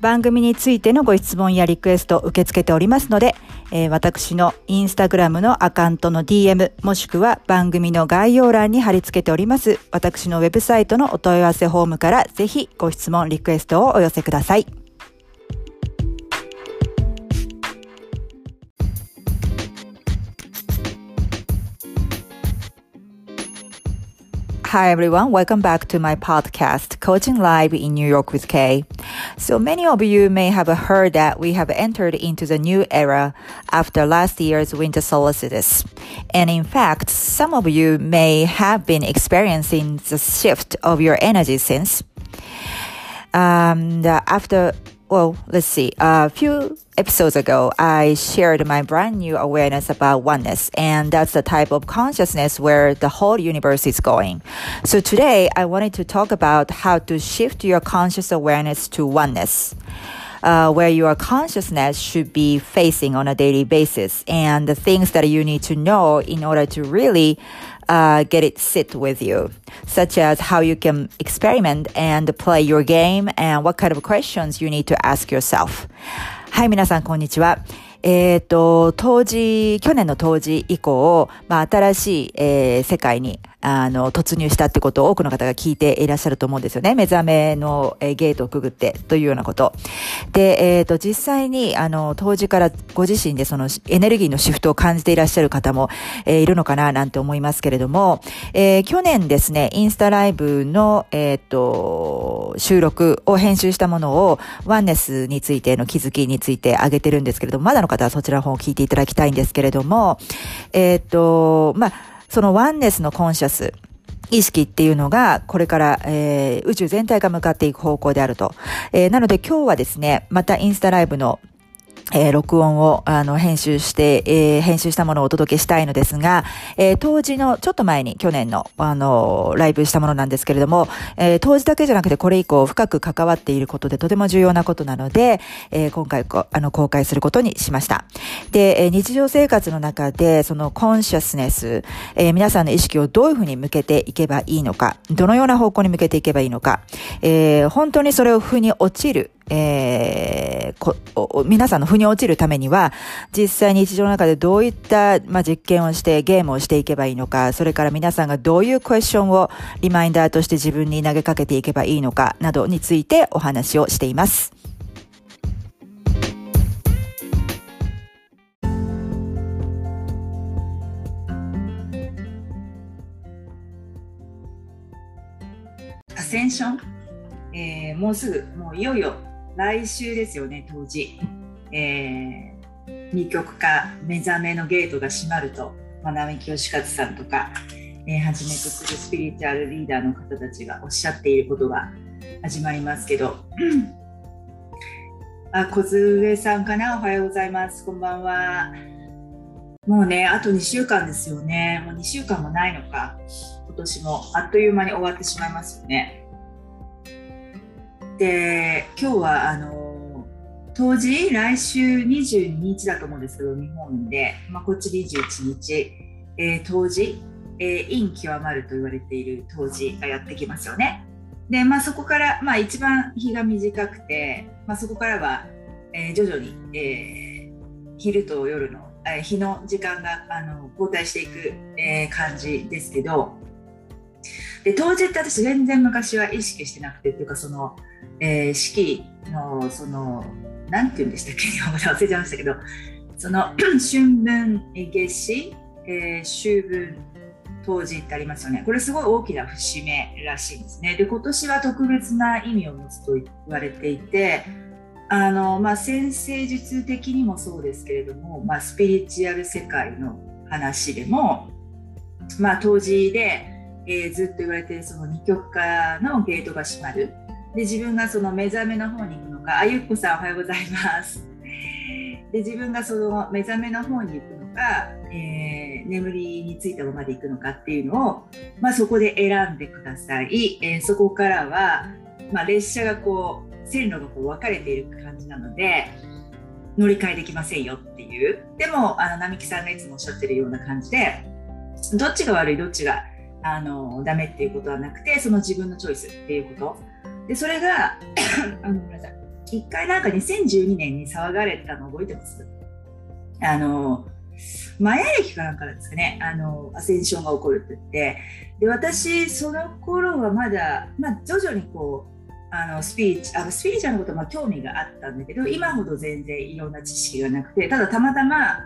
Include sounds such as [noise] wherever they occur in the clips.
番組についてのご質問やリクエストを受け付けておりますので、えー、私のインスタグラムのアカウントの DM もしくは番組の概要欄に貼り付けております私のウェブサイトのお問い合わせフォームからぜひご質問、リクエストをお寄せください。Hi everyone, welcome back to my podcast, Coaching Live in New York with Kay. So many of you may have heard that we have entered into the new era after last year's winter solstice. And in fact, some of you may have been experiencing the shift of your energy since. Um, after well, let's see. A few episodes ago, I shared my brand new awareness about oneness, and that's the type of consciousness where the whole universe is going. So today, I wanted to talk about how to shift your conscious awareness to oneness. Uh, where your consciousness should be facing on a daily basis and the things that you need to know in order to really uh, get it sit with you, such as how you can experiment and play your game and what kind of questions you need to ask yourself. はい、皆さん、こんにちは。えっ、ー、と、当時、去年の当時以降、まあ、新しい、えー、世界にあの、突入したってことを多くの方が聞いていらっしゃると思うんですよね。目覚めの、えー、ゲートをくぐってというようなこと。で、えっ、ー、と、実際に、あの、当時からご自身でそのエネルギーのシフトを感じていらっしゃる方も、えー、いるのかななんて思いますけれども、えー、去年ですね、インスタライブの、えっ、と、収録を編集したものを、ワンネスについての気づきについてあげてるんですけれども、まだの方はそちらの方を聞いていただきたいんですけれども、えっ、と、まあ、そのワンネスのコンシャス、意識っていうのが、これから、えー、宇宙全体が向かっていく方向であると。えー、なので今日はですね、またインスタライブのえー、録音を、あの、編集して、えー、編集したものをお届けしたいのですが、えー、当時の、ちょっと前に、去年の、あの、ライブしたものなんですけれども、えー、当時だけじゃなくて、これ以降、深く関わっていることで、とても重要なことなので、えー、今回こ、あの、公開することにしました。で、えー、日常生活の中で、その、コンシャスネス、えー、皆さんの意識をどういうふうに向けていけばいいのか、どのような方向に向けていけばいいのか、えー、本当にそれを腑に落ちる、えー、皆さんの腑に落ちるためには、実際に日常の中でどういった、まあ、実験をして、ゲームをしていけばいいのか、それから皆さんがどういうクエスチョンをリマインダーとして自分に投げかけていけばいいのか、などについてお話をしています。アセンション、えー、もうすぐ、もういよいよ来週ですよね当時、えー、二極化目覚めのゲートが閉まると並木義和さんとか、えー、はじめとするスピリチュアルリーダーの方たちがおっしゃっていることが始まりますけど、[clears throat] あ、小杖さんかな？おはようございます。こんばんは。もうね、あと2週間ですよね。もう2週間もないのか。今年もあっという間に終わってしまいますよね。で、今日はあの当時、来週22日だと思うんですけど、日本で、まあ、こっち21日、えー、当時、えー、陰極まると言われている当時がやってきますよね。で、まあ、そこから、まあ、一番日が短くて、まあ、そこからは、えー、徐々に、えー、昼と夜の、えー、日の時間があの交代していく、えー、感じですけどで当時って私全然昔は意識してなくてっていうかその、えー、四季のその何て言うんでしたっけ？日本語で忘れちゃいましたけどその [clears throat] 春分夏至、えー、秋分当時ってありますよね。これすごい大きな節目らしいんですね。で、今年は特別な意味を持つと言われていて、あの、まあ、先生術的にもそうですけれども、まあ、スピリチュアル世界の話でも、まあ、当時で、えー、ずっと言われてるその二極化のゲートが閉まる。で、自分がその目覚めの方に行くのか、あゆっこさんおはようございます。で、自分がその目覚めの方に行くのか、えー、眠りについたままでいくのかっていうのを、まあ、そこで選んでください、えー、そこからは、まあ、列車がこう線路がこう分かれている感じなので乗り換えできませんよっていうでもあの並木さんがいつもおっしゃってるような感じでどっちが悪いどっちがあのダメっていうことはなくてその自分のチョイスっていうこと。でそれが [coughs] あのごめんなさい。一回なんか2012年に騒がれたの覚えてます？あのマヤ歴かなんかですかね、あの、アセンションが起こるって言って、で、私、その頃はまだ、まあ、徐々にこう、あのスピリチあのスピリチュアルのことは興味があったんだけど今ほど全然いろんな知識がなくてただたまたま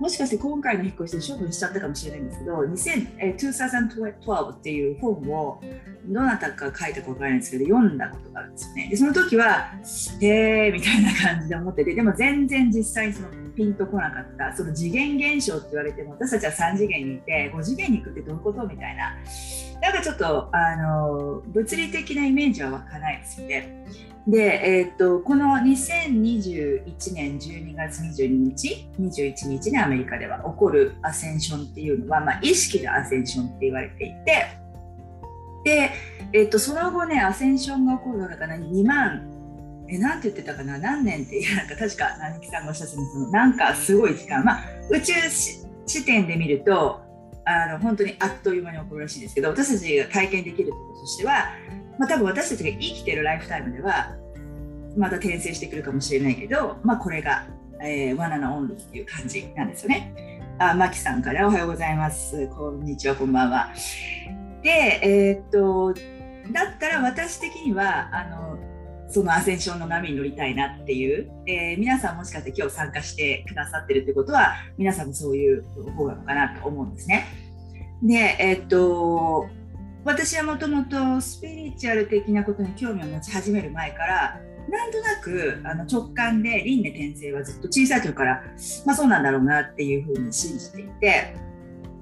もしかして今回の引っ越しで処分しちゃったかもしれないんですけど2012っていう本をどなたか書いたか分からないんですけど読んだことがあるんですよね。でその時はへえみたいな感じで思っててでも全然実際にそのピンとこなかったその次元現象って言われても私たちは3次元にいて5次元に行くってどういうことみたいななんかちょっとあの物理的なイメージは湧かないですよね。で、えー、っとこの2021年12月22日21日にアメリカでは起こるアセンションっていうのは、まあ、意識のアセンションって言われていて。で、えー、っとその後ねアセンションが起こるのかな2万。えなんて言ってたかな？何年ってなんか確か並木さんがおっしゃってたんですけどなんかすごい時間。まあ宇宙視点で見るとあの本当にあっという間に起こるらしいんですけど私たちが体験できることとしては、まあ、多分私たちが生きてるライフタイムではまた転生してくるかもしれないけど、まあ、これが、えー、罠のオンリーっていう感じなんですよね。あ、マキさんからおはようございます。こんにちは、こんばんは。で、えー、っと、だったら私的には、あの、そのアセンションの波に乗りたいなっていう、えー、皆さんもしかして今日参加してくださってるってことは皆さんもそういう方なのかなと思うんですね。で、えー、っと私はもともとスピリチュアル的なことに興味を持ち始める前からなんとなくあの直感で輪廻転生はずっと小さい時から、まあ、そうなんだろうなっていうふうに信じていて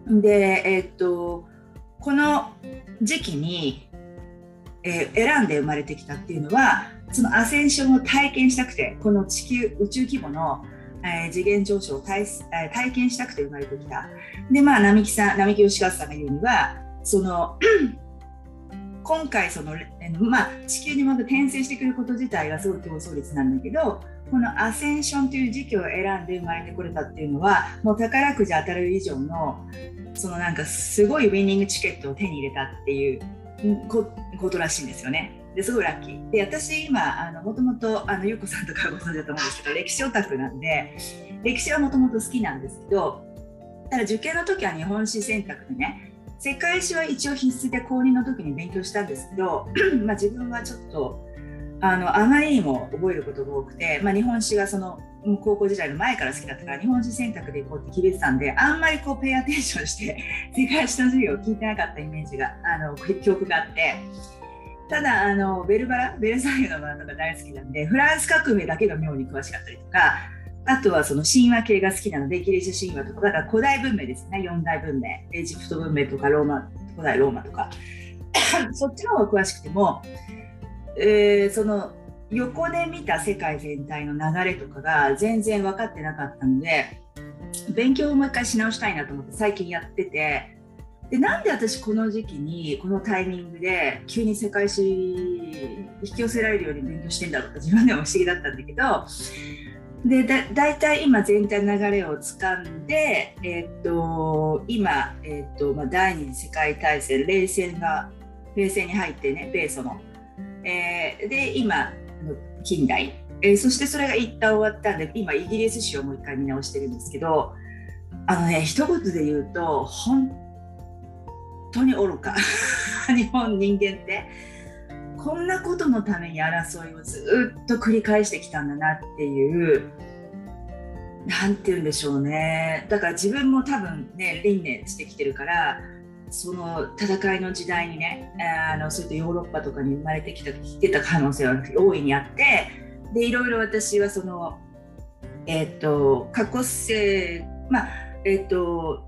で、えー、っとこの時期にえー、選んで生まれてきたっていうのはそのアセンションを体験したくてこの地球宇宙規模の、えー、次元上昇を体,、えー、体験したくて生まれてきたでまあ並木さん並木義和さんが言うにはその [clears throat] 今回その、まあ、地球にまた転生してくること自体がすごい競争率なんだけどこのアセンションという時期を選んで生まれてこれたっていうのはもう宝くじ当たる以上のそのなんかすごいウィニングチケットを手に入れたっていうことらしいんですよね。ですごいラッキー。で私今あのもともとあのゆうこさんとかご存知だと思うんですけど [laughs] 歴史オタクなんで歴史はもともと好きなんですけどただ受験の時は日本史選択でね世界史は一応必須で公認の時に勉強したんですけど [clears throat] まあ自分はちょっとあのあまりにも覚えることが多くて、まあ、日本史がその高校時代の前から好きだったから日本史選択でいこうって決めてたんであんまりこうペイアテンションして世界史の授業を聞いてなかったイメージがあの [laughs] 記憶があってただあのベルバラベルサイユのバラとか大好きなんでフランス革命だけが妙に詳しかったりとかあとはその神話系が好きなのでギリシャ神話とかだから古代文明ですね。四大文明。エジプト文明とかローマ古代ローマとか。[coughs] そっちの方が詳しくても、えー、その横で見た世界全体の流れとかが全然分かってなかったので勉強をもう一回し直したいなと思って最近やっててでなんで私この時期にこのタイミングで急に世界史引き寄せられるように勉強してんだろうって自分でも不思議だったんだけどでだ大体今全体の流れをつかんで、えー、っと今、えー、っとまあ、第二次世界大戦冷戦が冷戦に入ってね米ソの、えー、で今の近代、えー、そしてそれが一旦終わったんで今イギリス史をもう一回見直してるんですけどあのね一言で言うと本当に愚か。[laughs] 日本人間って。こんなことのために争いをずっと繰り返してきたんだなっていう。何て言うんでしょうね。だから自分も多分ね輪廻してきてるからその戦いの時代にねあのそういったヨーロッパとかに生まれてきた来てた可能性は大いにあってでいろいろ私はそのえっ、ー、と過去性まあえっ、ー、と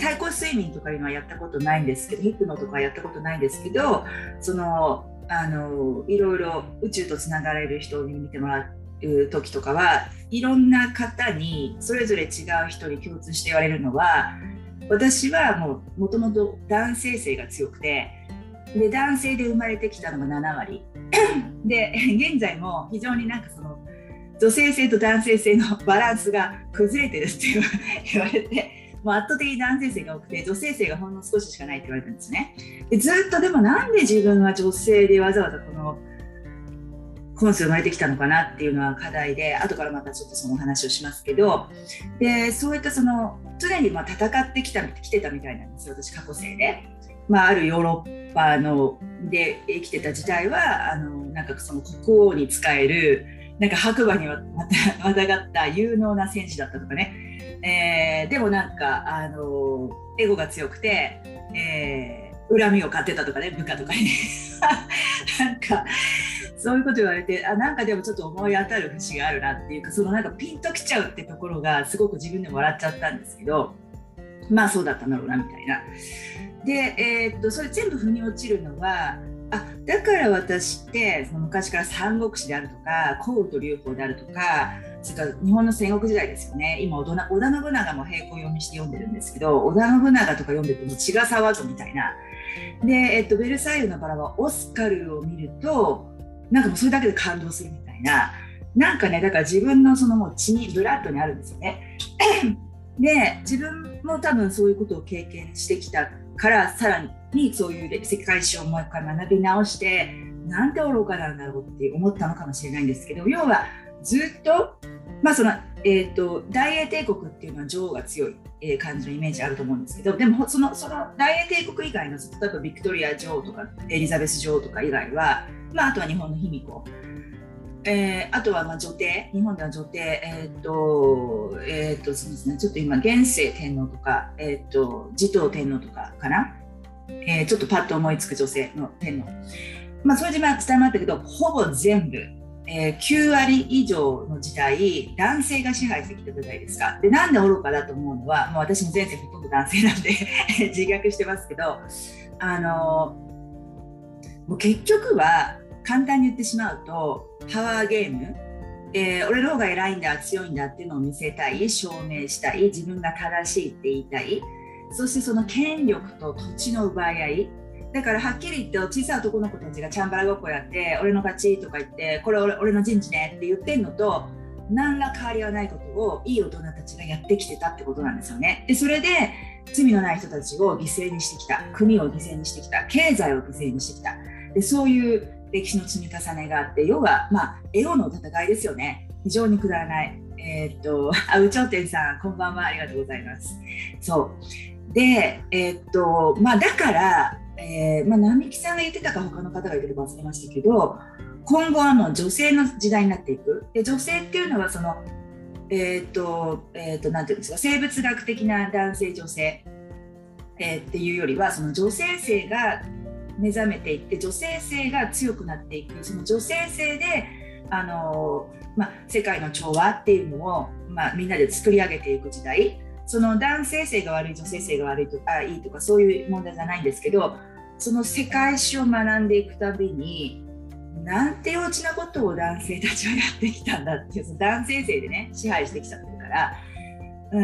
対抗睡眠とかいうのはやったことないんですけどヒプノとかはやったことないんですけどそのあのいろいろ宇宙とつながれる人に見てもらう時とかはいろんな方にそれぞれ違う人に共通して言われるのは私はもともと男性性が強くてで男性で生まれてきたのが7割。[coughs] で現在も非常になんかその女性性と男性性のバランスが崩れてるって言われてもう圧倒的に男性性が多くて女性性がほんの少ししかないって言われたんですねでずっとでもなんで自分は女性でわざわざこの今世生まれてきたのかなっていうのは課題で後からまたちょっとその話をしますけどでそういったその常にまあ戦ってきた来てたみたいなんですよ私過去生で。まあ、あるヨーロッパので生きてた時代はあのなんかその国王に仕えるなんか白馬にまた [laughs] またがった有能な戦士だったとかねえー、でもなんかあのエゴが強くて、えー、恨みを買ってたとかね部下とかに [laughs] なんかそういうこと言われてあなんかでもちょっと思い当たる節があるなっていうかそのなんかピンときちゃうってところがすごく自分でも笑っちゃったんですけどまあそうだったんだろうなみたいな。で、えー、っとそれ全部腑に落ちるのはあだから私ってその昔から三国志であるとか幸と劉邦であるとかそれから日本の戦国時代ですよね。今織田信長も並行読みして読んでるんですけど織田信長とか読んでても血が騒ぐみたいな。で、えっと、ベルサイユのバラはオスカルを見るとなんかもうそれだけで感動するみたいな。なんかねだから自分のそのもう血にブラッドにあるんですよね。で自分も多分そういうことを経験してきたからさらにそういう世界史をもう一回学び直してなんて愚かなんだろうって思ったのかもしれないんですけど要はずっと、まあそのえーと、大英帝国っていうのは女王が強い、え、感じのイメージあると思うんですけどでもそのその大英帝国以外の例えばビクトリア女王とかエリザベス女王とか以外は、まあ、あとは日本の卑弥呼。えー、あとはまあ女帝、日本では女帝、えっ、と、えっ、と、そうですね、ちょっと今、現世天皇とか、えっ、と、持統天皇とかかな、えちょっとパッと思いつく女性の天皇。まあ、それでまあ伝えまったけど、ほぼ全部、えー、9割以上の時代男性が支配してきた時代ですか。でなんで愚かだと思うのはもう私も前世ほとんど男性なんで [laughs] 自虐してますけどあのもう結局は簡単に言ってしまうとパワーゲーム、えー、俺の方が偉いんだ強いんだっていうのを見せたい証明したい自分が正しいって言いたいそしてその権力と土地の奪い合いだからはっきり言って小さい男の子たちがチャンバラごっこやって俺の勝ちとか言ってこれ俺の陣地ねって言ってんのと何ら変わりはないことをいい大人たちがやってきてたってことなんですよね。でそれで罪のない人たちを犠牲にしてきた国を犠牲にしてきた経済を犠牲にしてきたでそういう歴史の積み重ねがあって要はまあエゴの戦いですよね非常にくだらない。えー、っと [laughs] あ有頂天さんこんばんはありがとうございます。そうでえー、っとまあだからえー、まあ、並木さんが言ってたか他の方が言ってるか忘れましたけど今後はもう女性の時代になっていく。で女性っていうのはそのえっ、ー、と,、えーと、なんていうんですか生物学的な男性女性、えー、っていうよりはその女性性が目覚めていって女性性が強くなっていく。その女性性であの、まあ、世界の調和っていうのを、まあ、みんなで作り上げていく時代。その男性性が悪い女性性が悪いとかいいとかそういう問題じゃないんですけどその世界史を学んでいくたびになんて幼稚なことを男性たちはやってきたんだっていう男性性でね支配してきちゃってるからうー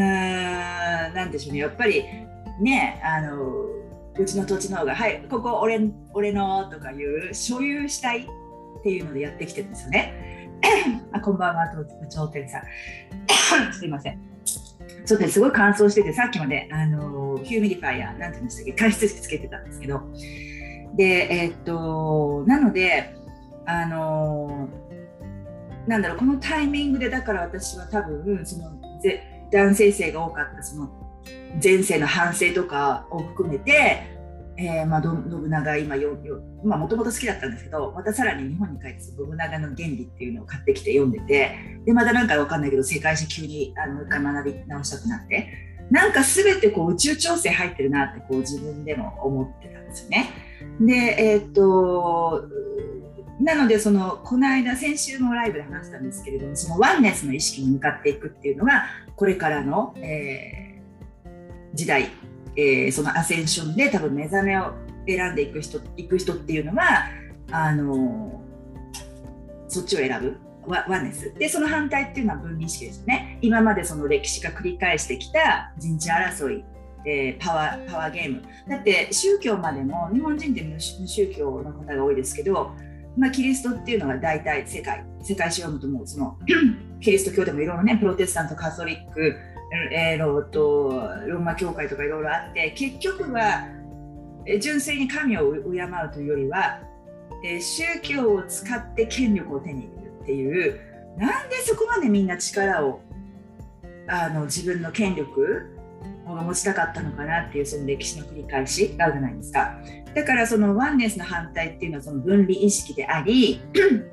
んなんでしょうね。やっぱりねあのうちの土地の方が「はいここ俺俺の」とかいう所有したいっていうのでやってきてるんですよね。[clears throat] あこんばんは頂点さん。[clears throat] すいません。ちょっと、すごい乾燥しててさっきまであのヒューミリファイアなんて言うんでしたっけ加湿器つけてたんですけど。でえー、っとなのであのなんだろうこのタイミングでだから私は多分そのぜ男性性が多かったその前世の反省とかを含めて、えーまあ、信長今よよまあもともと好きだったんですけどまたさらに日本に帰って信長の原理っていうのを買ってきて読んでてでまたなんかわかんないけど世界史急にあのもう一回学び直したくなってなんか全てこう宇宙調整入ってるなってこう自分でも思ってたんですよね。でえー、っとなのでそのこの間先週のライブで話したんですけれどもそのワンネスの意識に向かっていくっていうのがこれからの、えー、時代、えー、そのアセンションで多分目覚めを選んでいく人いく人っていうのはあのそっちを選ぶ。ワワンネス。でその反対っていうのは分離意識ですね。今までその歴史が繰り返してきた人事争いえー、パワーパワーゲーム。だって宗教までも日本人って無宗教の方が多いですけどまあ、キリストっていうのが大体世界世界史を読むともうそのキリスト教でもいろいろねプロテスタントカトリック、えー、ローとローマ教会とかいろいろあって結局は純粋に神を敬うというよりは、えー、宗教を使って権力を手に入れるっていうなんでそこまでみんな力をあの自分の権力を持ちたかったのかなっていうその歴史の繰り返しがあるじゃないですか。だからそのワンネスの反対っていうのはその分離意識であり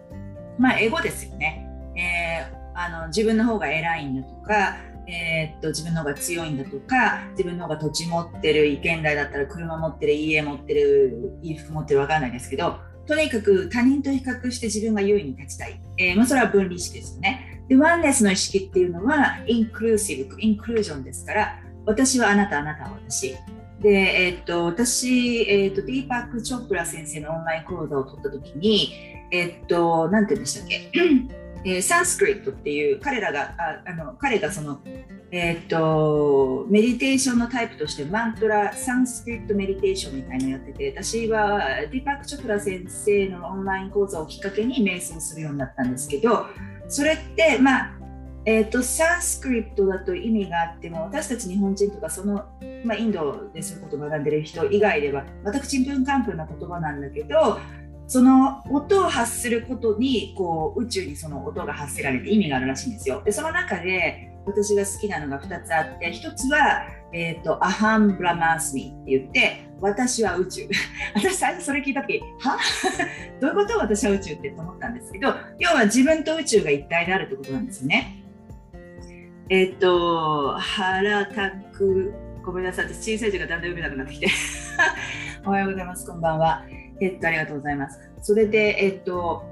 [clears throat] まあエゴですよね、えー、あの自分の方が偉いんだとか、えー、っと自分の方が強いんだとか自分の方が土地持ってる意見代だったら車持ってる家持ってる衣服持ってる分かんないですけどとにかく他人と比較して自分が優位に立ちたい、えー、まあ、それは分離意識ですよね。でワンネスの意識っていうのはインクルーシブインクルージョンですから私はあなたあなたは私。で、えっと、私、えっと、ディーパック・チョップラ先生のオンライン講座を取った時に、えっと、なんて言うんでしたっけ、えー、サンスクリットっていう彼らがああの彼がその、えっとメディテーションのタイプとしてマントラサンスクリットメディテーションみたいなのやってて私はディパック・チョプラ先生のオンライン講座をきっかけに瞑想するようになったんですけどそれってまあえーと、サンスクリプトだと意味があっても私たち日本人とかその、まあ、インドでそういうことを学んでる人以外ではまたちんぷんかんぷんな言葉なんだけどその音を発することにこう宇宙にその音が発せられて意味があるらしいんですよ。でその中で私が好きなのが2つあって1つは、えーと、アハン・ブラマースミって言って私は宇宙 [laughs] 私最初それ聞いた時は？[laughs] どういうこと？私は宇宙ってと思ったんですけど要は自分と宇宙が一体であるってことなんですね。えっ、と、原拓、ごめんなさい、私小さい字がだんだん読めなくなってきて。[laughs] おはようございます、こんばんは。えっと、ありがとうございます。それで、えっと、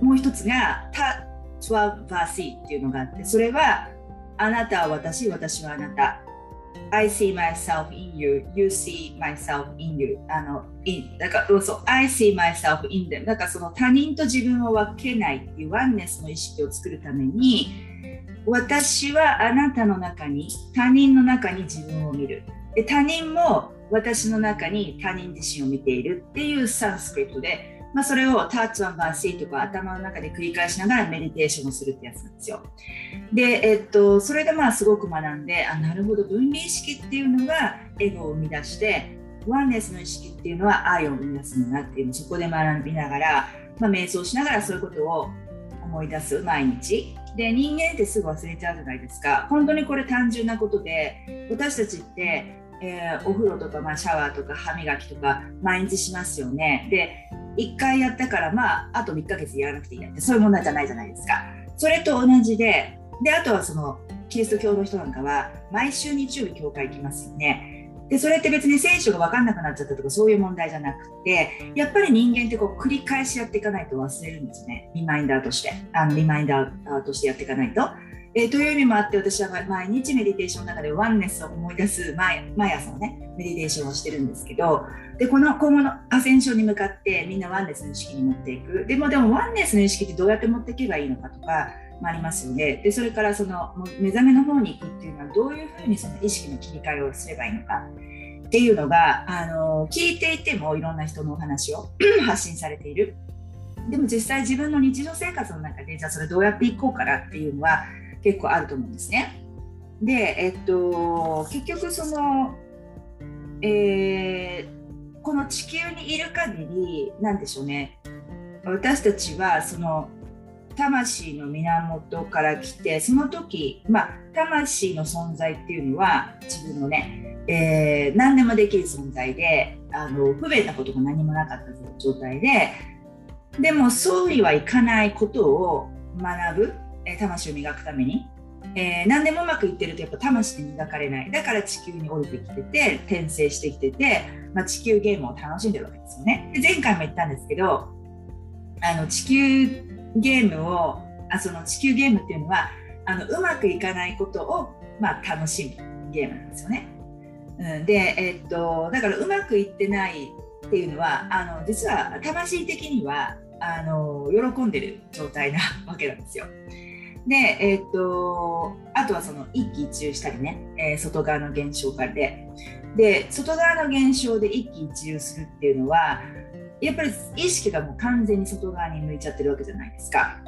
もう一つが、タ・ツワ・バーシーっていうのがあって、それは、あなたは私、私はあなた。I see myself in you, you see myself in you. あの、in だからそう、I see myself in them. だからその他人と自分を分けないっていうワンネスの意識を作るために、私はあなたの中に他人の中に自分を見るで他人も私の中に他人自身を見ているっていうサンスクリプトで、まあ、それをタッチワンバーシーとか頭の中で繰り返しながらメディテーションをするってやつなんですよ。で、えっと、それでまあすごく学んであなるほど分離意識っていうのがエゴを生み出してワンネスの意識っていうのは愛を生み出すんだなっていうのをそこで学びながら、まあ、瞑想しながらそういうことを思い出す毎日で人間ってすぐ忘れちゃうじゃないですか本当にこれ単純なことで私たちって、えー、お風呂とか、まあ、シャワーとか歯磨きとか毎日しますよね。で1回やったからまああと1ヶ月やらなくていいやってそういう問題じゃないじゃないですか。それと同じでであとはそのキリスト教の人なんかは毎週日曜日教会行きますよね。でそれって別に聖書が分かんなくなっちゃったとかそういう問題じゃなくてやっぱり人間ってこう繰り返しやっていかないと忘れるんですね。リマインダーとして。あのリマインダーとしてやっていかないと。えー、という意味もあって私は毎日メディテーションの中でワンネスを思い出す毎毎朝のねメディテーションをしてるんですけどでこの今後のアセンションに向かってみんなワンネスの意識に持っていく。でもでもワンネスの意識ってどうやって持っていけばいいのかとかもありますよね。でそれからその目覚めの方に行くっていうのはどういうふうにその意識の切り替えをすればいいのか。っていうのがあの聞いていてもいろんな人のお話を [clears throat] 発信されている。でも実際自分の日常生活の中でじゃあそれどうやっていこうかなっていうのは結構あると思うんですね。で、えっと、結局その、えー、この地球にいる限りなんでしょうね私たちはその魂の源から来てその時、まあ、魂の存在っていうのは自分のね、えー、何でもできる存在であの不便なことが何もなかった状態ででもそうはいかないことを学ぶえ魂を磨くために、えー、何でもうまくいってるとやっぱ魂で磨かれない。だから地球に降りてきてて転生してきてて、まあ、地球ゲームを楽しんでるわけですよね。で前回も言ったんですけどあの地球ゲームをあその地球ゲームっていうのはあのうまくいかないことを、まあ、楽しむゲームなんですよね、うん、で、えー、っとだからうまくいってないっていうのはあの実は魂的にはあの喜んでる状態なわけなんですよ。で、えー、とあとはその一喜一憂したりね、えー、外側の現象からで。で外側の現象で一喜一憂するっていうのはやっぱり意識がもう完全に外側に向いちゃってるわけじゃないですか。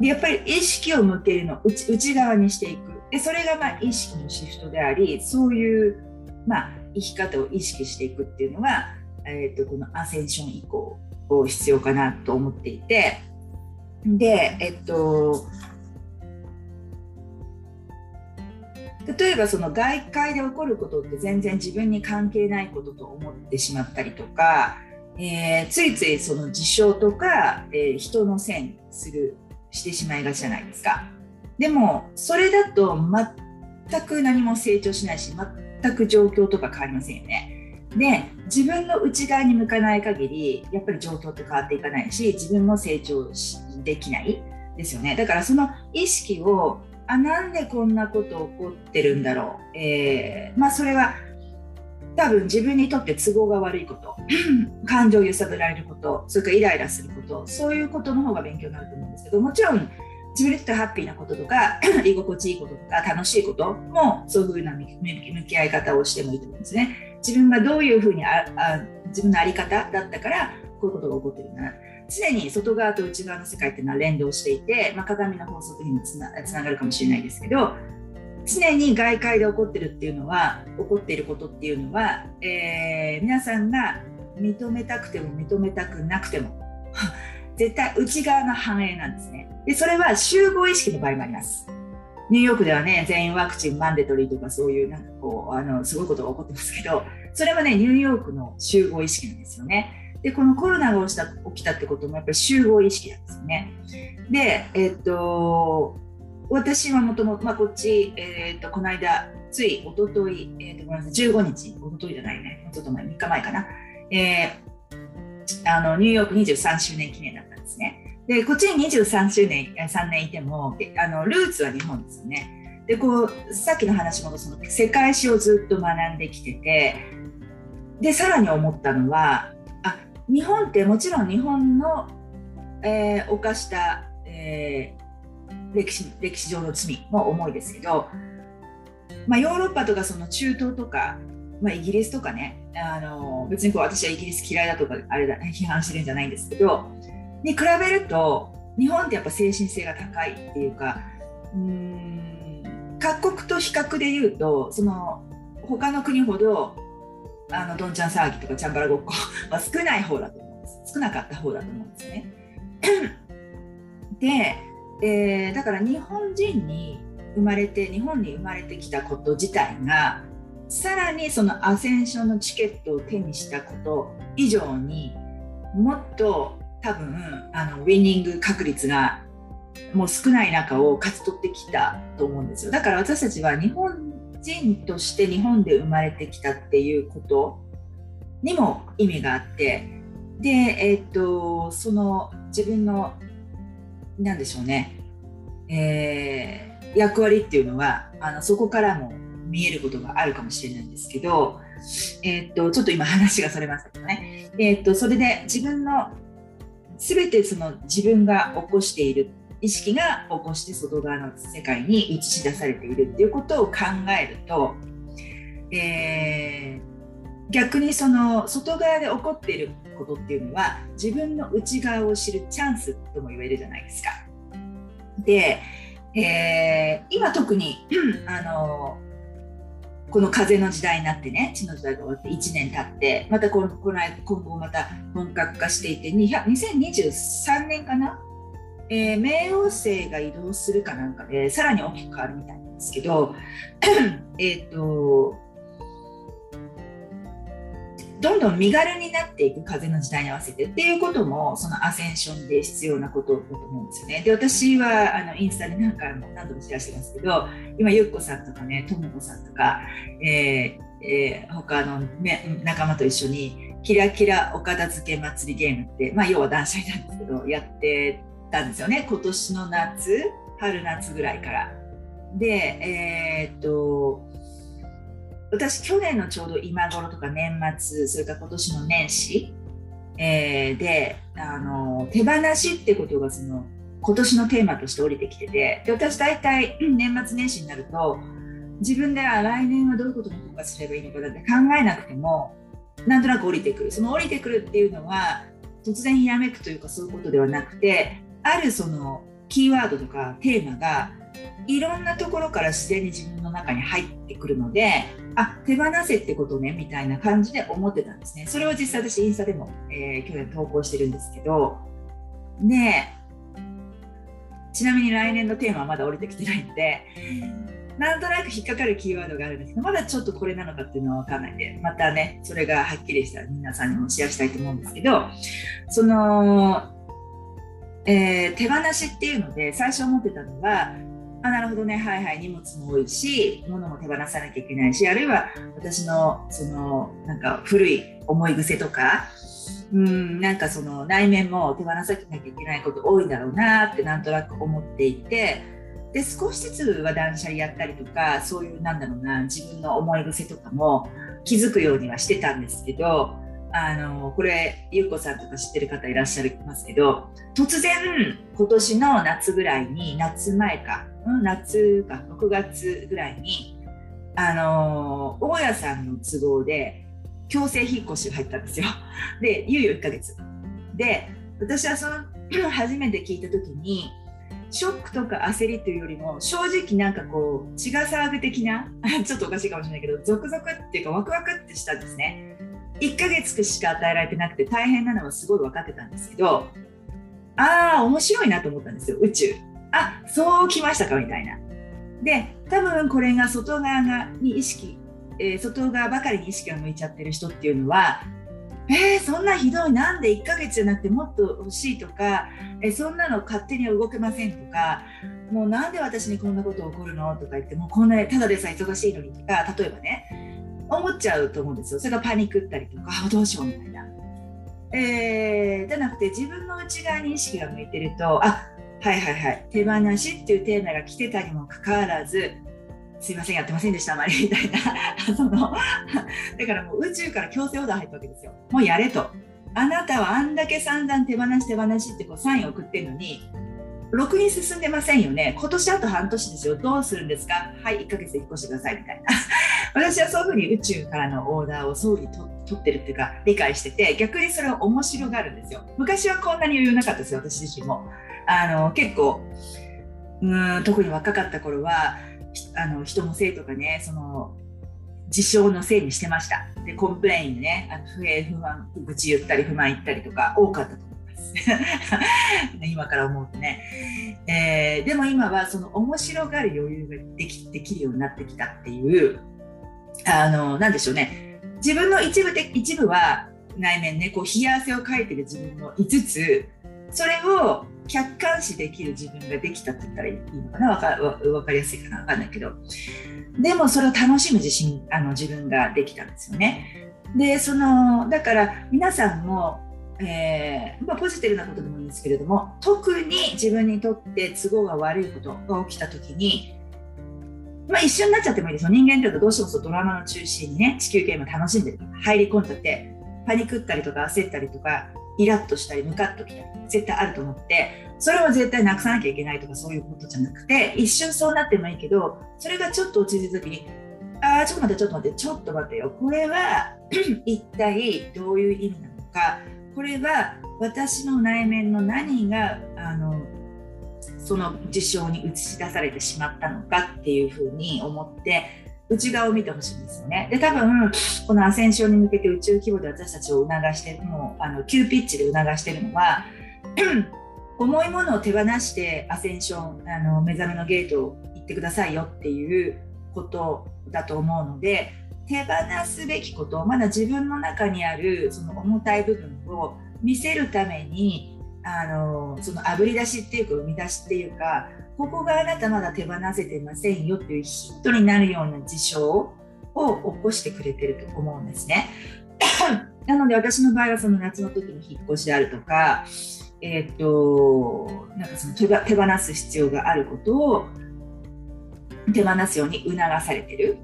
でやっぱり意識を向けるの内内側にしていく。でそれがまあ意識のシフトでありそういう、まあ、生き方を意識していくっていうのが、えー、とこのアセンション以降必要かなと思っていて。でえっと例えばその外界で起こることって全然自分に関係ないことと思ってしまったりとか、えー、ついついその事象とか、えー、人のせいにするしてしまいがちじゃないですか。でもそれだと全く何も成長しないし全く状況とか変わりませんよね。で自分の内側に向かない限りやっぱり状況って変わっていかないし自分も成長できないですよねだからその意識をあなんでこんなこと起こってるんだろう、えー、まあそれは多分自分にとって都合が悪いこと。[clears throat] 感情を揺さぶられること。それからイライラすること。そういうことの方が勉強になると思うんですけどもちろん自分にとってハッピーなこととか [clears throat] 居心地いいこととか楽しいこともそういうふうな向き合い方をしてもいいと思うんですね。自分がどういうふうにああ自分の在り方だったからこういうことが起こってるんだな。常に外側と内側の世界っていうのは連動していて、まあ、鏡の法則にもつながるかもしれないですけど常に外界で起こってるっていうのは起こっていることっていうのは、えー、皆さんが認めたくても認めたくなくても [laughs] 絶対内側の反映なんですねでそれは集合意識の場合もありますニューヨークではね、全員ワクチンマンデトリーとかそういうなんかこう、あの、すごいことが起こってますけど、それはね、ニューヨークの集合意識なんですよね。で、このコロナが起きた起きたってこともやっぱり集合意識なんですよね。で、えっと、私はもともと、まあ、こっち、えっと、この間、つい一昨日えー、とごめんなさい、15日、一昨日じゃないね、ちょっと前、3日前かな、えー、あのニューヨーク23周年記念だったんですね。でこっちに23周年3年いてもあのルーツは日本ですよね。でこうさっきの話もその世界史をずっと学んできててでさらに思ったのは日本ってもちろん日本の、えー、犯した、えー、歴史歴史上の罪も重いですけど、まあ、ヨーロッパとかその中東とか、まあ、イギリスとかねあの別にこう私はイギリス嫌いだとかあれだ批判してるんじゃないんですけどに比べると日本ってやっぱ精神性が高いっていうかうん各国と比較で言うとその他の国ほどあのどんちゃん騒ぎとかちゃんばらごっこ [laughs] は少ない方だと思うんです少なかった方だと思うんですね。で、えー、だから日本人に生まれて日本に生まれてきたこと自体がさらにそのアセンションのチケットを手にしたこと以上にもっと多分あのウィニング確率がもう少ない中を勝ち取ってきたと思うんですよだから私たちは日本人として日本で生まれてきたっていうことにも意味があってでえっ、とその自分の何でしょうね、えー、役割っていうのはあのそこからも見えることがあるかもしれないんですけど、えー、とちょっと今話がそれましたけどね、え、っとそれで自分の全てその自分が起こしている意識が起こして外側の世界に映し出されているっていうことを考えると、えー、逆にその外側で起こっていることっていうのは自分の内側を知るチャンスとも言えるじゃないですか。で、えー、今特に [clears throat] あのこの風の時代になってね地の時代が終わって1年経ってまたこのこの今後また本格化していて2023年かなえー、冥王星が移動するかなんかでさらに大きく変わるみたいなんですけど [clears throat] えっとどんどん身軽になっていく風の時代に合わせてっていうこともそのアセンションで必要なことだと思うんですよね。で私はあのインスタで何回も何度もシェアしてますけど今ゆっこさんとかねともこさんとか、えーえー、他の、ね、仲間と一緒にキラキラお片付け祭りゲームって、まあ、要は断捨離なんですけどやってたんですよね今年の夏春夏ぐらいから。でえー、っと私去年のちょうど今頃とか年末それから今年の年始、えー、であの手放しってことがその今年のテーマとして降りてきててで私大体年末年始になると自分では来年はどういうことにフォーカスすればいいのかだって考えなくてもなんとなく降りてくるその降りてくるっていうのは突然ひらめくというかそういうことではなくてあるそのキーワードとかテーマがいろんなところから自然に自分の中に入ってくるのであ手放せってことねみたいな感じで思ってたんですね。それを実際私インスタでも、えー、去年投稿してるんですけど。でちなみに来年のテーマはまだ降りてきてないんでなんとなく引っかかるキーワードがあるんですけどまだちょっとこれなのかっていうのは分かんないんでまたねそれがはっきりしたら皆さんにもシェアしたいと思うんですけどそのえー、手放しっていうので最初思ってたのはあなるほどね。はいはい。荷物も多いし物も手放さなきゃいけないしあるいは私のそのなんか古い思い癖とかうんなんかその内面も手放さなきゃいけないこと多いんだろうなってなんとなく思っていてで少しずつは断捨離やったりとかそういうなんだろうな自分の思い癖とかも気づくようにはしてたんですけどあのこれゆうこさんとか知ってる方いらっしゃいますけど突然今年の夏ぐらいに夏前か、ん、夏か6月ぐらいにあの大家さんの都合で強制引っ越しが入ったんですよ。[laughs] でいよいよ1ヶ月。で私はその [clears throat] 初めて聞いた時にショックとか焦りというよりも正直なんかこう血が騒ぐ的な [laughs] ちょっとおかしいかもしれないけどゾクゾクっていうかワクワクってしたんですね。1ヶ月しか与えられてなくて大変なのはすごい分かってたんですけどああ面白いなと思ったんですよ宇宙。あそうきましたかみたいな。で多分これが外側がに意識、えー、外側ばかりに意識が向いちゃってる人っていうのはえー、そんなひどいなんで1ヶ月じゃなくてもっと欲しいとか、えー、そんなの勝手には動けませんとかもうなんで私にこんなこと起こるのとか言ってもうこんなただでさえ忙しいのにとか例えばね思っちゃうと思うんですよ。それがパニックったりとかあどうしようみたいな。えー、じゃなくて自分の内側に意識が向いてるとあはいはいはい。手放しっていうテーマが来てたにもかかわらずすいませんやってませんでしたあまり [laughs] みたいな。[laughs] その [laughs] だからもう宇宙から強制オーダー入ったわけですよ。もうやれと。あなたはあんだけ散々手放し手放しってこうサインを送ってるのにろくに進んでませんよね。今年あと半年ですよ。どうするんですか？はい1ヶ月で引っ越してくださいみたいな。[laughs] 私はそういうふうに宇宙からのオーダーをそういうふうに取ってるっていうか理解してて逆にそれを面白がるんですよ。昔はこんなに余裕なかったですよ私自身も。あの結構うん特に若かった頃はあの人のせいとかねその事象のせいにしてました。で complain ねあの不平不満愚痴言ったり不満言ったりとか多かったと思います [laughs] 今から思うとね、えー、でも今はその面白がる余裕ができできるようになってきたっていうあの、なんでしょうね。自分の一部で、一部は内面ね、こう、冷や汗をかいてる自分もいつつ、それを客観視できる自分ができたって言ったらいいのかなわかわかりやすいかなわかんないけど。でもそれを楽しむ自信、あの自分ができたんですよね。で、その、だから皆さんも、えーまあ、ポジティブなことでもいいんですけれども特に自分にとって都合が悪いことが起きた時にまあ、一緒になっちゃってもいいですよ。人間ってどうしてもそうドラマの中心にね、地球ゲーム楽しんでるから入り込んじゃって、パニクったりとか焦ったりとか、イラッとしたり、ムカッときたり、絶対あると思って、それは絶対なくさなきゃいけないとかそういうことじゃなくて、一瞬そうなってもいいけど、それがちょっと落ち着いた時に、ああ、ちょっと待って、ちょっと待って、ちょっと待ってよ。これは [clears throat] 一体どういう意味なのか、これは私の内面の何が、あの、その事象に映し出されてしまったのかっていうふうに思って内側を見てほしいんですよね。で多分このアセンションに向けて宇宙規模で私たちを促してもうあの急ピッチで促してるのは [clears throat] 重いものを手放してアセンションあの目覚めのゲートを行ってくださいよっていうことだと思うので手放すべきことまだ自分の中にあるその重たい部分を見せるためにあのそのあぶり出しっていうか生み出しっていうかここがあなたまだ手放せてませんよっていうヒントになるような事象を起こしてくれてると思うんですね。[coughs] なので私の場合はその夏の時の引っ越しであるとか、えー、っとなんかその手放す必要があることを手放すように促されてる。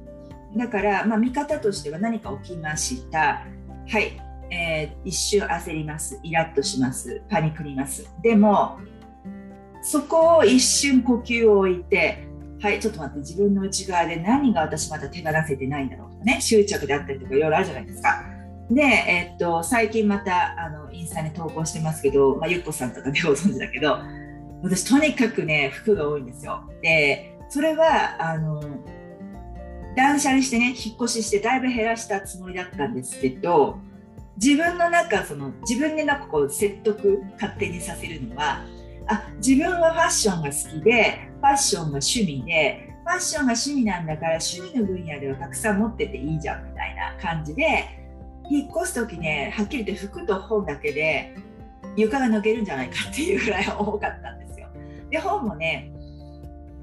だから、まあ、見方としては何か起きました。はい、えー、一瞬焦ります、イラッとします、パニクります。でも、そこを一瞬呼吸を置いて、はい、ちょっと待って、自分の内側で何が私まだ手放せてないんだろうとかね、執着であったりとかいろいろあるじゃないですか。で、えー、っと、最近またあのインスタに投稿してますけど、まあ、ゆっこさんとかでご存知だけど、私とにかくね、服が多いんですよ。で、それは、あの、断捨離してね、引っ越ししてだいぶ減らしたつもりだったんですけど、自分の中その自分でなんかこう説得勝手にさせるのはあ自分はファッションが好きでファッションが趣味でファッションが趣味なんだから趣味の分野ではたくさん持ってていいじゃんみたいな感じで引っ越す時ねはっきり言って服と本だけで床が抜けるんじゃないかっていうぐらい多かったんですよ。で本もね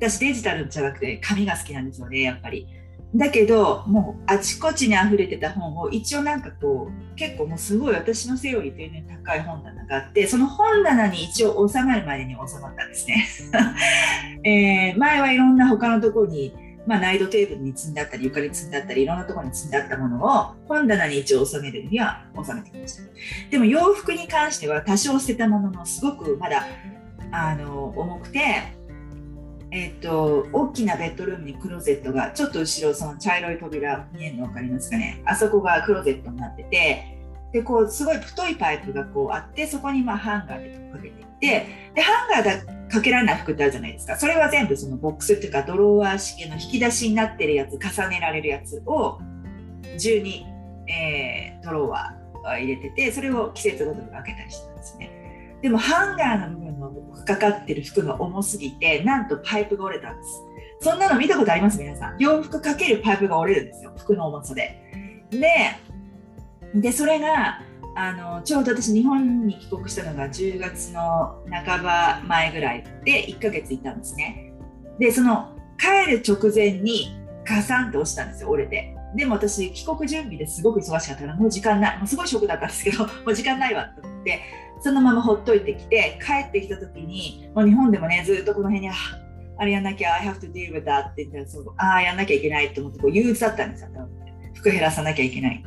私デジタルじゃなくて紙が好きなんですよねやっぱり。だけどもうあちこちに溢れてた本を一応なんかこう結構もうすごい私のセオリーというね高い本棚があってその本棚に一応収まるまでに収まったんですね、[laughs] えー、前はいろんな他のところに、まあ、ナイトテーブルに積んであったり床に積んであったりいろんなところに積んであったものを本棚に一応収めるには収めてきましたでも洋服に関しては多少捨てたもののすごくまだあの重くてえっ、ー、と、大きなベッドルームにクローゼットが、ちょっと後ろ、その茶色い扉見えるの分かりますかね？あそこがクローゼットになってて、で、こう、すごい太いパイプがこうあって、そこにまハンガーでかけていって、で、ハンガーだかけられない服ってあるじゃないですか。それは全部そのボックスっていうか、ドロワー式の引き出しになってるやつ、重ねられるやつを、12、えー、ドロワー入れてて、それを季節ごとに開けたりしてたんですね。でもハンガーの部分のかかってる服が重すぎてなんとパイプが折れたんです。そんなの見たことあります？皆さん。洋服かけるパイプが折れるんですよ。服の重さで。ででそれがあのちょうど私日本に帰国したのが10月の半ば前ぐらいで1ヶ月いたんですね。でその帰る直前にガサンと落ちたんですよ折れて。でも私帰国準備ですごく忙しかったからもう時間ない。もうすごいショックだったんですけどもう時間ないわと思って。そのままほっといてきて帰ってきた時にもう日本でもねずっとこの辺にああれやんなきゃ I have to deal with that って言ったらああやんなきゃいけないと思ってこう憂鬱だったんですよ服減らさなきゃいけない。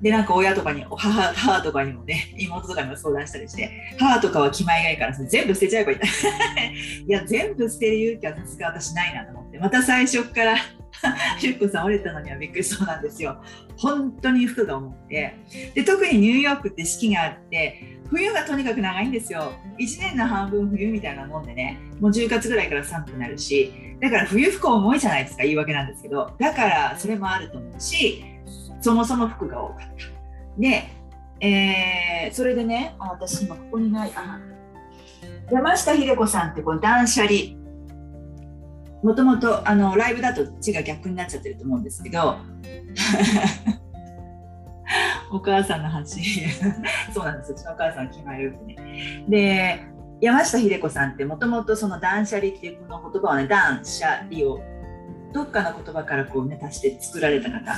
でなんか親とかに母母とかにもね妹とかにも相談したりして母とかは気前がいいから全部捨てちゃえばいい。[laughs] いや全部捨てる勇気はさすが私ないなと思って。また最初からゆっこさん折れたのにはびっくりそうなんですよ。本当に服が重くて。で特にニューヨークって四季があって冬がとにかく長いんですよ。1年の半分冬みたいなもんでねもう10月ぐらいから寒くなるし。だから冬服重いじゃないですか言い訳なんですけど。だからそれもあると思うしそもそも服が多かった。で、えー、それでね私今ここにない。あ山下秀子さんってこの断捨離。もともとあのライブだと字が逆になっちゃってると思うんですけど。[laughs] お母さんの話。[laughs] そうなんです。うちのお母さん気前よくね。で山下秀子さんってもともとその断捨離っていうこの言葉をね断捨離をどっかの言葉からこうね足して作られた方。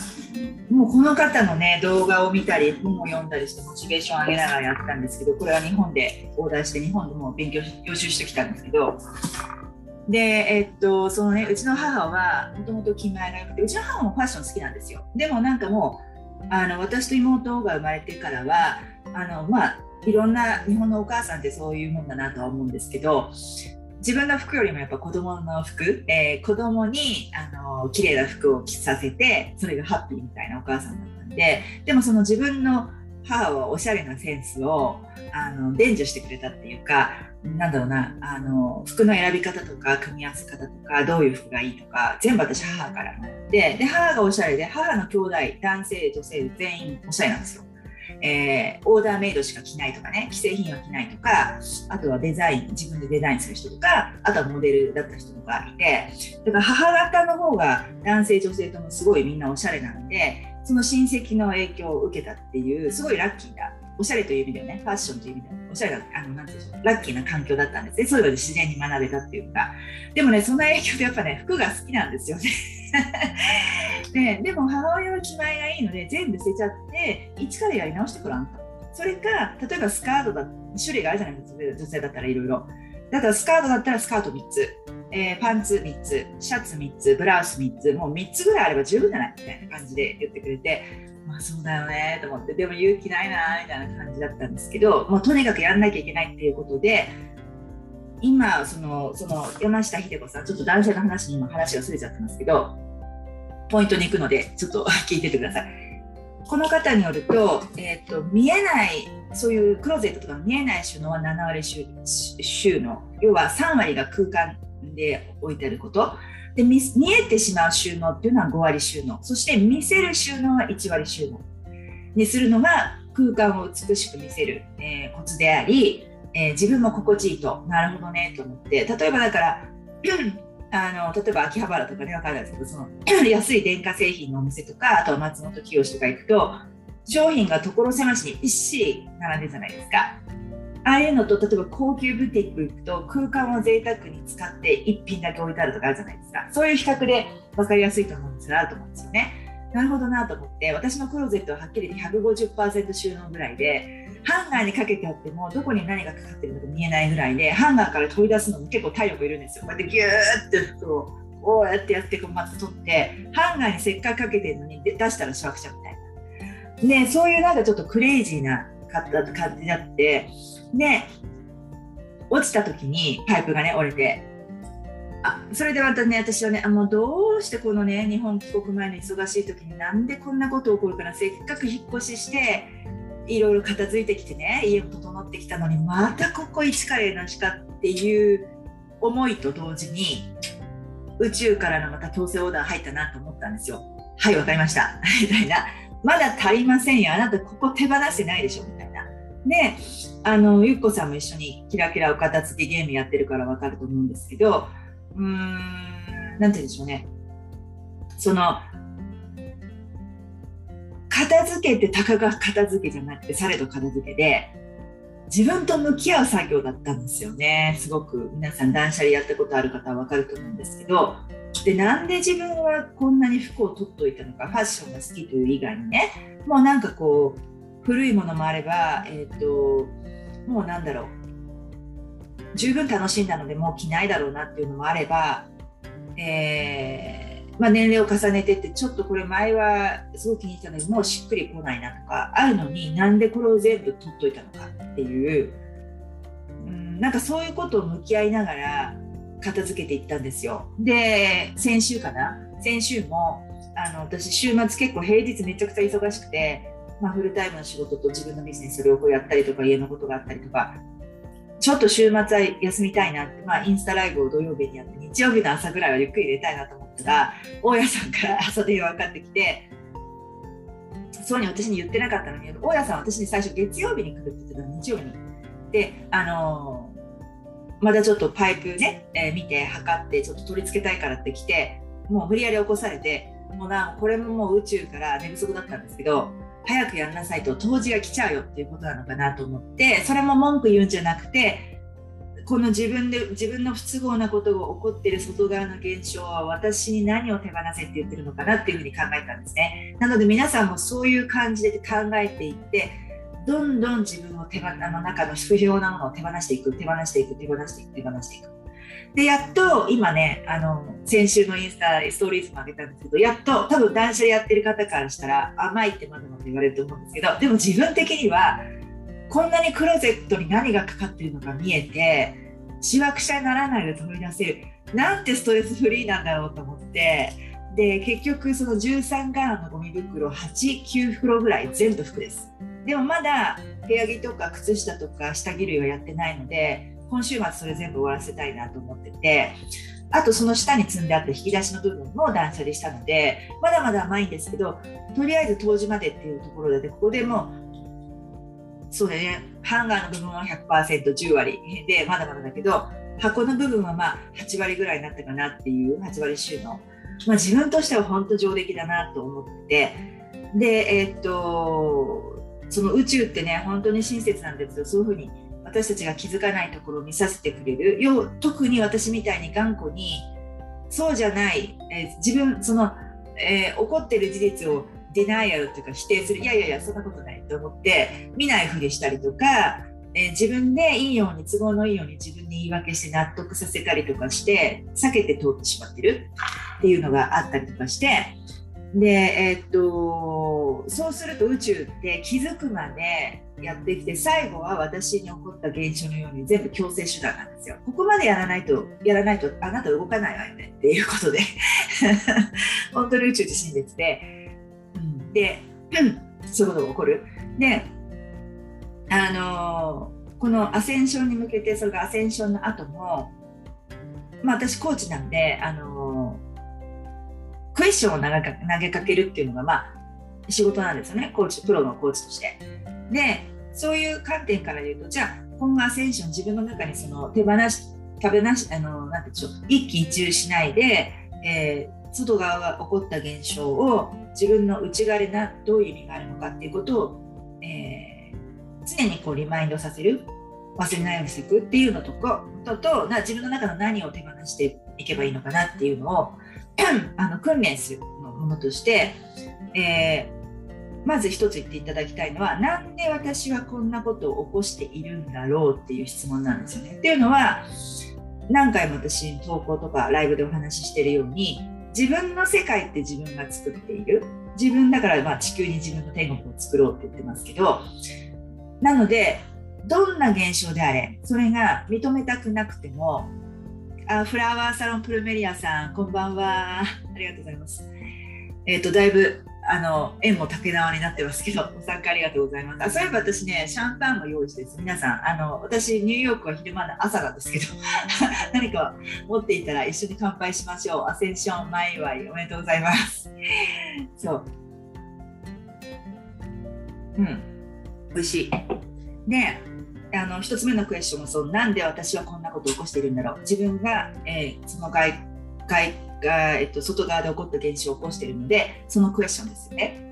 もうこの方のね動画を見たり本を読んだりしてモチベーションを上げながらやったんですけどこれは日本でオーダーして日本でも勉強予習してきたんですけど。で、えっと、そのね、うちの母はもともと気前が良くて、うちの母もファッション好きなんですよ。でもなんかもう、あの私と妹が生まれてからは、あのまあ、いろんな日本のお母さんってそういうもんだなとは思うんですけど、自分の服よりもやっぱ子供の服、えー、子供にあの綺麗な服を着させてそれがハッピーみたいなお母さんだったんででもその自分の母はおしゃれなセンスをあの伝授してくれたっていうかなんだろうなあの服の選び方とか組み合わせ方とかどういう服がいいとか全部私母からでで母がおしゃれで母の兄弟男性女性全員おしゃれなんですよ。えー、オーダーメイドしか着ないとかね既製品は着ないとかあとはデザイン自分でデザインする人とかあとはモデルだった人とかいてだから母方の方が男性女性ともすごいみんなおしゃれなんでその親戚の影響を受けたっていうすごいラッキーなおしゃれという意味でねファッションという意味でおしゃれなあのなんていうんでしょうラッキーな環境だったんですね。そういうので自然に学べたっていうか。でもねその影響でやっぱね服が好きなんですよね。で [laughs] でも母親は気前がいいので全部捨てちゃって一からやり直してくらんと。それか例えばスカートだ種類があるじゃないですか女性だったらいろいろ。だからスカートだったらスカート3つ、えー、パンツ3つシャツ3つブラウス3つもう3つぐらいあれば十分じゃない？みたいな感じで言ってくれて。まあそうだよねと思ってでも勇気ないなみたいな感じだったんですけどもうとにかくやんなきゃいけないっていうことで今そのその山下秀子さんちょっと男性の話に今話がすれちゃってますけどポイントに行くのでちょっと [laughs] 聞いててください。この方によると,、えーと、見えないそういうクローゼットとか見えない収納は7割収納要は3割が空間で置いてあることで見えてしまう収納っていうのは5割収納。そして見せる収納は1割収納。にするのが空間を美しく見せる、えー、コツであり、えー、自分も心地いいと。なるほどねと思って。例えばだから [clears throat] あの例えば秋葉原とかね分かるんですけどその [clears throat] 安い電化製品のお店とかあとは松本清とか行くと商品が所狭しにびっしり並んでるじゃないですか。ああいうのと例えば高級ブティック行くと空間を贅沢に使って1品だけ置いてあるとかあるじゃないですか。そういう比較で分かりやすいと思うんですがあると思うんですよね。なるほどなと思って私のクローゼットははっきり言って150%収納ぐらいでハンガーにかけてあってもどこに何がかかってるのか見えないぐらいでハンガーから取り出すのも結構体力いるんですよ。こうやってギューってこうこうやってやってこうまず取ってハンガーにせっかくかけてるのに出したらしわくちゃみたいな。ねそういうなんかちょっとクレイジーな感じになってで落ちた時にパイプがね折れて。あそれでまたね私はねあもうどうしてこのね日本帰国前の忙しい時になんでこんなこと起こるかな。せっかく引っ越ししていろいろ片付いてきてね家も整ってきたのにまたここ一からなしかっていう思いと同時に宇宙からのまた強制オーダー入ったなと思ったんですよ。はい分かりました。[laughs] みたいな。まだ足りませんよ。あなたここ手放してないでしょ。みたいな。であのゆっこさんも一緒にキラキラお片付けゲームやってるから分かると思うんですけどうーん何て言うんでしょうね。その片付けってたかが片付けじゃなくてされど片付けで自分と向き合う作業だったんですよね。すごく皆さん断捨離やったことある方は分かると思うんですけどでなんで自分はこんなに服を取っといたのかファッションが好きという以外にねもうなんかこう古いものもあれば、えーと、もうなんだろう。十分楽しんだのでもう着ないだろうなっていうのもあれば、えーまあ、年齢を重ねてってちょっとこれ前はすごく気に入ったのにもうしっくりこないなとかあるのになんでこれを全部取っといたのかっていう。うんなんかそういうことを向き合いながら片付けていったんですよ。で先週かな？先週もあの私週末結構平日めちゃくちゃ忙しくて、まあ、フルタイムの仕事と自分のビジネス両方やったりとか家のことがあったりとかちょっと週末は休みたいなって、まあ、インスタライブを土曜日にやって日曜日の朝ぐらいはゆっくり入れたいなと思ったら大家さんから [laughs] 朝電話かかってきてそうに私に言ってなかったのに大家さん私に最初月曜日に来るって言ってたの日曜日に。であの、まだちょっとパイプね、えー、見て測ってちょっと取り付けたいからって来てもう無理やり起こされてもうなこれももう宇宙から寝不足だったんですけど早くやんなさいと当時が来ちゃうよっていうことなのかなと思ってそれも文句言うんじゃなくてこの自分で自分の不都合なことが起こってる外側の現象は私に何を手放せって言ってるのかなっていうふうに考えたんですね。なので皆さんもそういう感じで考えていってどんどん自分を手放の中の不要なものを手放していく手放していく手放していく手放していく。でやっと今ねあの先週のインスタストーリーズも上げたんですけどやっと多分断捨離やってる方からしたら甘いってまだまだ言われると思うんですけどでも自分的にはこんなにクローゼットに何がかかってるのか見えてしわくしゃにならないで取り出せる。なんてストレスフリーなんだろうと思ってで結局その13ガラのゴミ袋89袋ぐらい全部服です。でもまだ部屋着とか靴下とか下着類はやってないので今週末それ全部終わらせたいなと思っててあとその下に積んであった引き出しの部分も断捨離したのでまだまだ甘いんですけどとりあえず当時までっていうところでここでもそうだねハンガーの部分は 100%10 割。でまだまだだけど箱の部分はまあ8割ぐらいになったかなっていう8割収納、まあ、自分としては本当上出来だなと思ってでえー、っとその宇宙ってね本当に親切なんですけどそういうふうに私たちが気づかないところを見させてくれる。要特に私みたいに頑固にそうじゃない、えー、自分その、えー、起こってる事実をデナイアルというか否定する。いやいやいやそんなことないと思って見ないふりしたりとか、えー、自分でいいように都合のいいように自分に言い訳して納得させたりとかして避けて通ってしまってるっていうのがあったりとかして。でえ、っとそうすると宇宙って気づくまでやってきて最後は私に起こった現象のように全部強制手段なんですよ。ここまでやらないとやらないとあなた動かないわよねっていうことで。[laughs] 本当に宇宙って真実で、うん、でそういうことが起こる。であのこのアセンションに向けてそれがアセンションの後もまあ私コーチなんであのクエスチョンを投げかけるっていうのがまあ仕事なんですよねコーチプロのコーチとして。でそういう観点から言うとじゃあ今後アセンション自分の中にその手放し食べなしあのなんてでしょう一喜一憂しないで、えー、外側が起こった現象を自分の内側でなどういう意味があるのかっていうことを、えー、常にこうリマインドさせる忘れないようにしていくっていうのとこととな自分の中の何を手放していけばいいのかなっていうのを [clears throat] あの訓練するものとして、えーまず一つ言っていただきたいのはなんで私はこんなことを起こしているんだろうっていう質問なんですよね。っていうのは何回も私投稿とかライブでお話ししてるように自分の世界って自分が作っている自分だからまあ地球に自分の天国を作ろうって言ってますけどなのでどんな現象であれそれが認めたくなくてもあフラワーサロンプルメリアさんこんばんはありがとうございます。えっ、ー、とだいぶあの縁も竹縄になってますけど [laughs] ご参加ありがとうございます。そういえば私ねシャンパンも用意してです。皆さんあの私ニューヨークは昼間の朝なんですけど [laughs] 何か持っていたら一緒に乾杯しましょう。アセンション前祝いおめでとうございます。そう。うん。美味しい。であの1つ目のクエスチョンもそうなんで私はこんなことを起こしているんだろう。自分が、えー、その外外が、えっと、外側で起こった現象を起こしているのでそのクエスチョンですよね。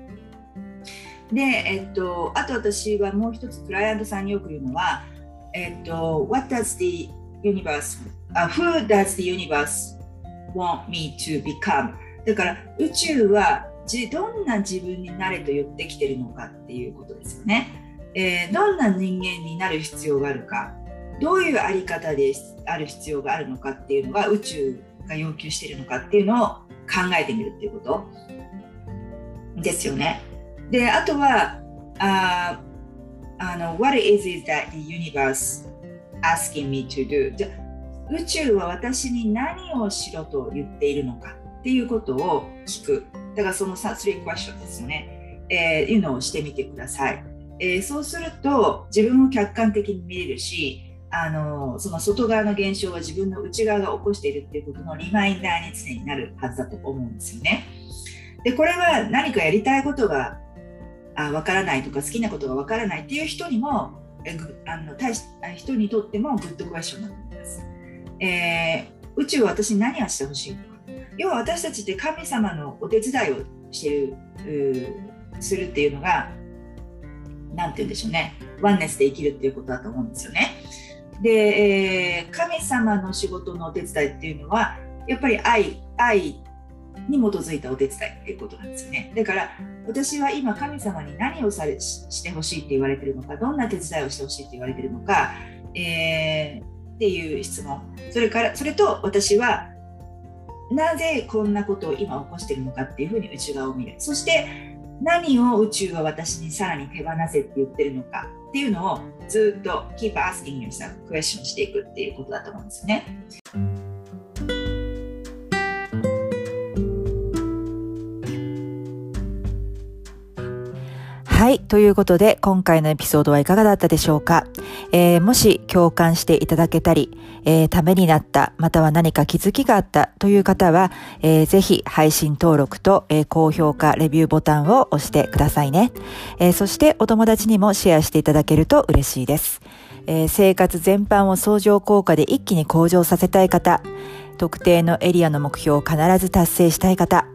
で、えっと、あと私はもう一つクライアントさんによく言うのは、えっと、What does the universe、uh, Who does the universe want me to become? だから宇宙はどんな自分になれと言ってきてるのかっていうことですよね。えー、どんな人間になる必要があるかどういうあり方である必要があるのかっていうのが宇宙が要求しているのかっていうのを考えてみるっていうことですよね。であとはああの What is it that the universe asking me to do? じゃ宇宙は私に何をしろと言っているのかっていうことを聞く。だからその3 question ですよね。えー、いうのをしてみてください。えー、そうすると自分を客観的に見れるし、あのその外側の現象は自分の内側が起こしているっていうことのリマインダーに常になるはずだと思うんですよね。でこれは何かやりたいことがあ分からないとか好きなことが分からないっていう人にもえあの対し人にとってもグッドクエスチョンだと思います。えー、宇宙は私に何をしてほしいのか要は私たちって神様のお手伝いをしてるするっていうのが何て言うんでしょうねワンネスで生きるっていうことだと思うんですよね。で、えー、神様の仕事のお手伝いっていうのはやっぱり愛愛に基づいたお手伝いっていうことなんですよね。だから私は今神様に何をされしてほしいって言われてるのかどんな手伝いをしてほしいって言われてるのか、えー、っていう質問。それからそれと私はなぜこんなことを今起こしてるのかっていうふうに内側を見る。そして何を宇宙は私にさらに手放せって言ってるのかっていうのをずっと keep asking yourself question していくっていうことだと思うんですね。はい。ということで、今回のエピソードはいかがだったでしょうか、えー、もし共感していただけたり、えー、ためになった、または何か気づきがあったという方は、えー、ぜひ配信登録と、えー、高評価、レビューボタンを押してくださいね、えー。そしてお友達にもシェアしていただけると嬉しいです。えー、生活全般を相乗効果で一気に向上させたい方、特定のエリアの目標を必ず達成したい方、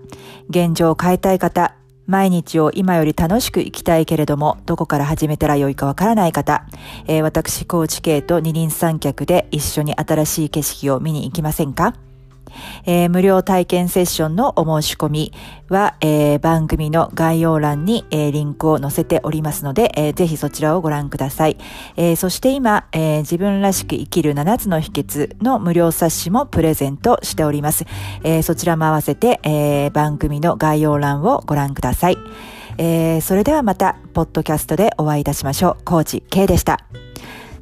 現状を変えたい方、毎日を今より楽しく生きたいけれども、どこから始めたらよいかわからない方、えー、私、高知系と二輪三脚で一緒に新しい景色を見に行きませんか？えー、無料体験セッションのお申し込みは、えー、番組の概要欄に、えー、リンクを載せておりますので、えぜひそちらをご覧ください。えそして今、え自分らしく生きる7つの秘訣の無料冊子もプレゼントしております。えそちらも合わせて、え番組の概要欄をご覧ください。えそれではまた、ポッドキャストでお会いいたしましょう。コーチ K でした。